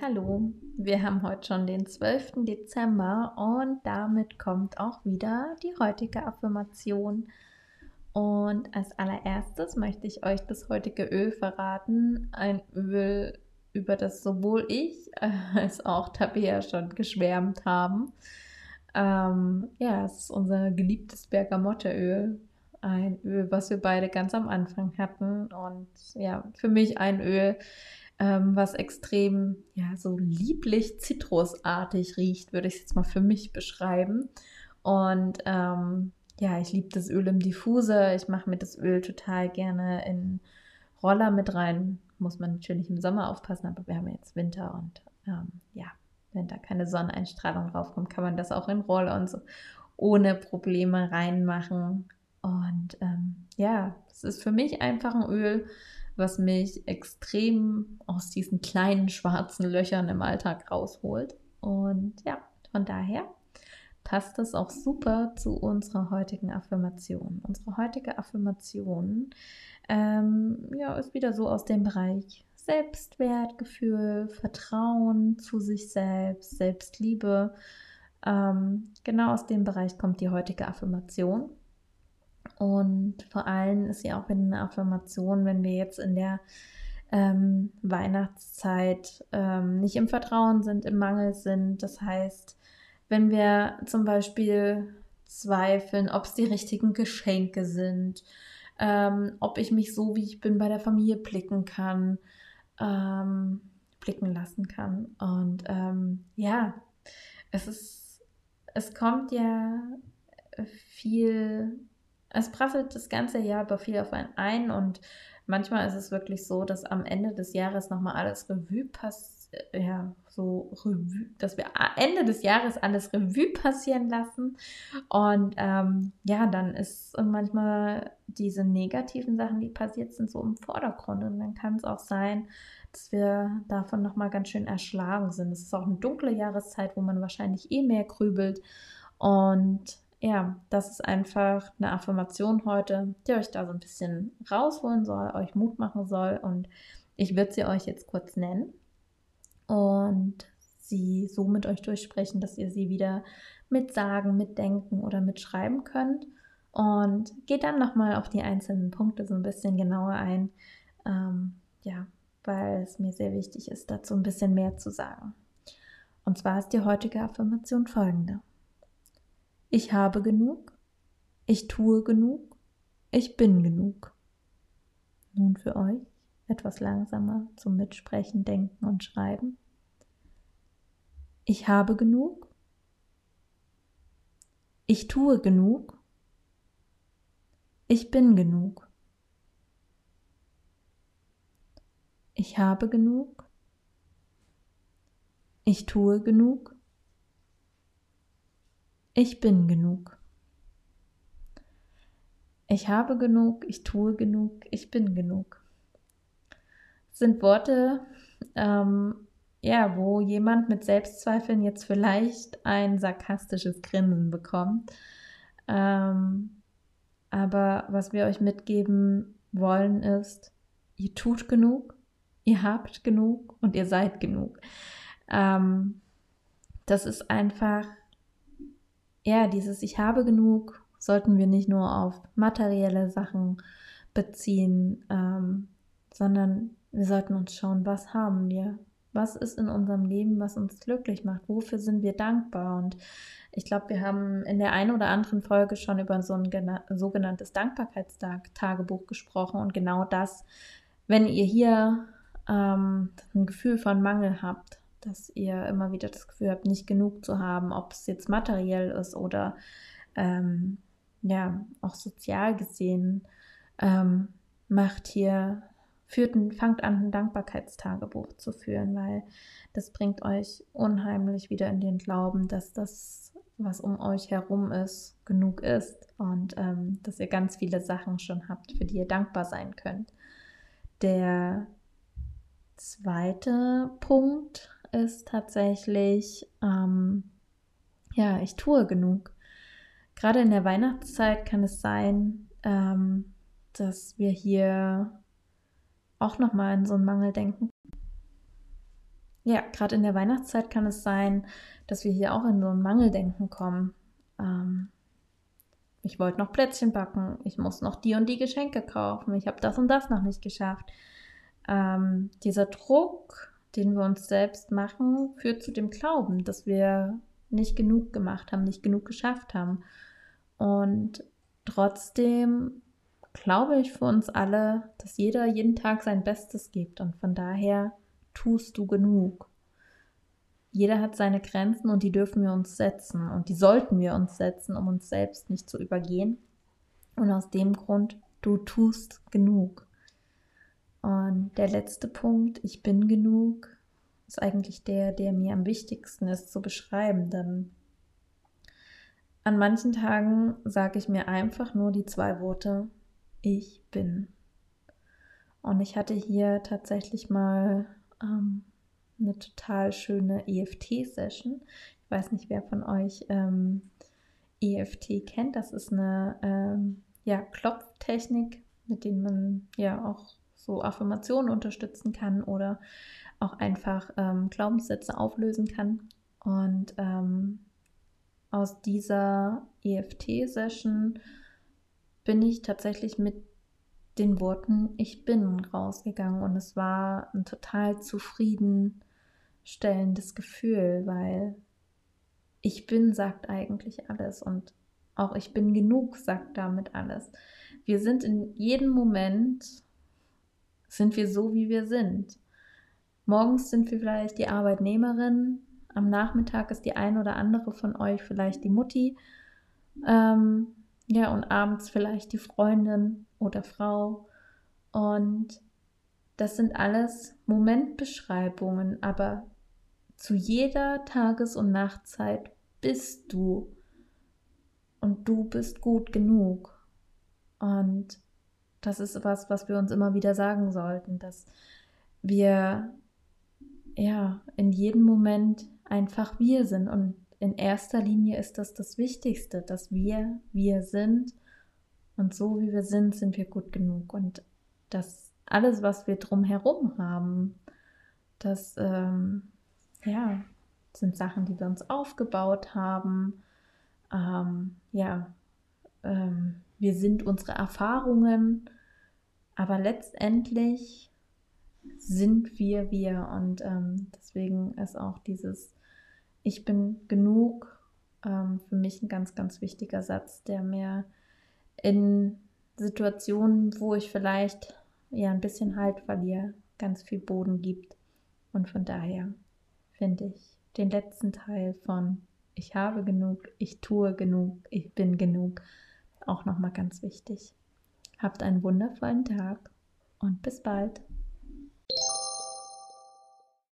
Hallo, wir haben heute schon den 12. Dezember und damit kommt auch wieder die heutige Affirmation. Und als allererstes möchte ich euch das heutige Öl verraten. Ein Öl, über das sowohl ich als auch Tabea schon geschwärmt haben. Ähm, ja, es ist unser geliebtes Bergamotteöl. Ein Öl, was wir beide ganz am Anfang hatten. Und ja, für mich ein Öl, ähm, was extrem, ja, so lieblich zitrusartig riecht, würde ich es jetzt mal für mich beschreiben. Und ähm, ja, ich liebe das Öl im Diffuser. Ich mache mir das Öl total gerne in Roller mit rein. Muss man natürlich im Sommer aufpassen, aber wir haben jetzt Winter und ähm, ja, wenn da keine Sonneneinstrahlung draufkommt, kann man das auch in Roller und so ohne Probleme reinmachen. Und ähm, ja, es ist für mich einfach ein Öl, was mich extrem aus diesen kleinen schwarzen Löchern im Alltag rausholt. Und ja, von daher passt das auch super zu unserer heutigen Affirmation. Unsere heutige Affirmation ähm, ja, ist wieder so aus dem Bereich Selbstwertgefühl, Vertrauen zu sich selbst, Selbstliebe. Ähm, genau aus dem Bereich kommt die heutige Affirmation. Und vor allem ist sie auch eine Affirmation, wenn wir jetzt in der ähm, Weihnachtszeit ähm, nicht im Vertrauen sind, im Mangel sind. Das heißt, wenn wir zum Beispiel zweifeln, ob es die richtigen Geschenke sind, ähm, ob ich mich so, wie ich bin, bei der Familie blicken kann, ähm, blicken lassen kann. Und ähm, ja, es ist, es kommt ja viel es prasselt das ganze Jahr über viel auf einen ein und manchmal ist es wirklich so, dass am Ende des Jahres nochmal alles Revue passiert, ja, so Revue, dass wir Ende des Jahres alles Revue passieren lassen. Und ähm, ja, dann ist manchmal diese negativen Sachen, die passiert sind, so im Vordergrund. Und dann kann es auch sein, dass wir davon nochmal ganz schön erschlagen sind. Es ist auch eine dunkle Jahreszeit, wo man wahrscheinlich eh mehr grübelt. Und ja, das ist einfach eine Affirmation heute, die euch da so ein bisschen rausholen soll, euch Mut machen soll. Und ich würde sie euch jetzt kurz nennen und sie so mit euch durchsprechen, dass ihr sie wieder mitsagen, mitdenken oder mitschreiben könnt. Und geht dann nochmal auf die einzelnen Punkte so ein bisschen genauer ein. Ähm, ja, weil es mir sehr wichtig ist, dazu ein bisschen mehr zu sagen. Und zwar ist die heutige Affirmation folgende. Ich habe genug, ich tue genug, ich bin genug. Nun für euch etwas langsamer zum Mitsprechen, Denken und Schreiben. Ich habe genug, ich tue genug, ich bin genug. Ich habe genug, ich tue genug, ich bin genug. Ich habe genug, ich tue genug, ich bin genug. Das sind Worte, ähm, ja, wo jemand mit Selbstzweifeln jetzt vielleicht ein sarkastisches Grinsen bekommt. Ähm, aber was wir euch mitgeben wollen ist, ihr tut genug, ihr habt genug und ihr seid genug. Ähm, das ist einfach ja, dieses Ich habe genug sollten wir nicht nur auf materielle Sachen beziehen, ähm, sondern wir sollten uns schauen, was haben wir? Was ist in unserem Leben, was uns glücklich macht? Wofür sind wir dankbar? Und ich glaube, wir haben in der einen oder anderen Folge schon über so ein sogenanntes Dankbarkeitstagebuch gesprochen. Und genau das, wenn ihr hier ähm, ein Gefühl von Mangel habt, dass ihr immer wieder das Gefühl habt, nicht genug zu haben, ob es jetzt materiell ist oder ähm, ja, auch sozial gesehen, ähm, macht hier, führt fangt an, ein Dankbarkeitstagebuch zu führen, weil das bringt euch unheimlich wieder in den Glauben, dass das, was um euch herum ist, genug ist und ähm, dass ihr ganz viele Sachen schon habt, für die ihr dankbar sein könnt. Der zweite Punkt ist tatsächlich, ähm, ja, ich tue genug. Gerade in der Weihnachtszeit kann es sein, ähm, dass wir hier auch nochmal in so einen Mangel denken. ja, gerade in der Weihnachtszeit kann es sein, dass wir hier auch in so ein Mangeldenken kommen. Ähm, ich wollte noch Plätzchen backen, ich muss noch die und die Geschenke kaufen, ich habe das und das noch nicht geschafft. Ähm, dieser Druck, den wir uns selbst machen, führt zu dem Glauben, dass wir nicht genug gemacht haben, nicht genug geschafft haben. Und trotzdem glaube ich für uns alle, dass jeder jeden Tag sein Bestes gibt und von daher tust du genug. Jeder hat seine Grenzen und die dürfen wir uns setzen und die sollten wir uns setzen, um uns selbst nicht zu übergehen. Und aus dem Grund, du tust genug. Und der letzte Punkt, ich bin genug, ist eigentlich der, der mir am wichtigsten ist zu beschreiben, denn an manchen Tagen sage ich mir einfach nur die zwei Worte, ich bin. Und ich hatte hier tatsächlich mal ähm, eine total schöne EFT-Session. Ich weiß nicht, wer von euch ähm, EFT kennt. Das ist eine ähm, ja, Klopftechnik, mit der man ja auch so Affirmationen unterstützen kann oder auch einfach ähm, Glaubenssätze auflösen kann. Und ähm, aus dieser EFT-Session bin ich tatsächlich mit den Worten Ich bin rausgegangen und es war ein total zufriedenstellendes Gefühl, weil ich bin sagt eigentlich alles und auch ich bin genug sagt damit alles. Wir sind in jedem Moment, sind wir so, wie wir sind. Morgens sind wir vielleicht die Arbeitnehmerin, am Nachmittag ist die ein oder andere von euch vielleicht die Mutti. Ähm, ja, und abends vielleicht die Freundin oder Frau. Und das sind alles Momentbeschreibungen, aber zu jeder Tages- und Nachtzeit bist du und du bist gut genug. Und das ist was, was wir uns immer wieder sagen sollten, dass wir ja in jedem Moment einfach wir sind. Und in erster Linie ist das das Wichtigste, dass wir wir sind. Und so wie wir sind, sind wir gut genug. Und das alles, was wir drumherum haben, das ähm, ja sind Sachen, die wir uns aufgebaut haben. Ähm, ja, ähm, wir sind unsere Erfahrungen, aber letztendlich sind wir wir und ähm, deswegen ist auch dieses ich bin genug ähm, für mich ein ganz, ganz wichtiger Satz, der mir in Situationen, wo ich vielleicht ja ein bisschen Halt verliere, ganz viel Boden gibt. Und von daher finde ich den letzten Teil von Ich habe genug, ich tue genug, ich bin genug auch nochmal ganz wichtig. Habt einen wundervollen Tag und bis bald.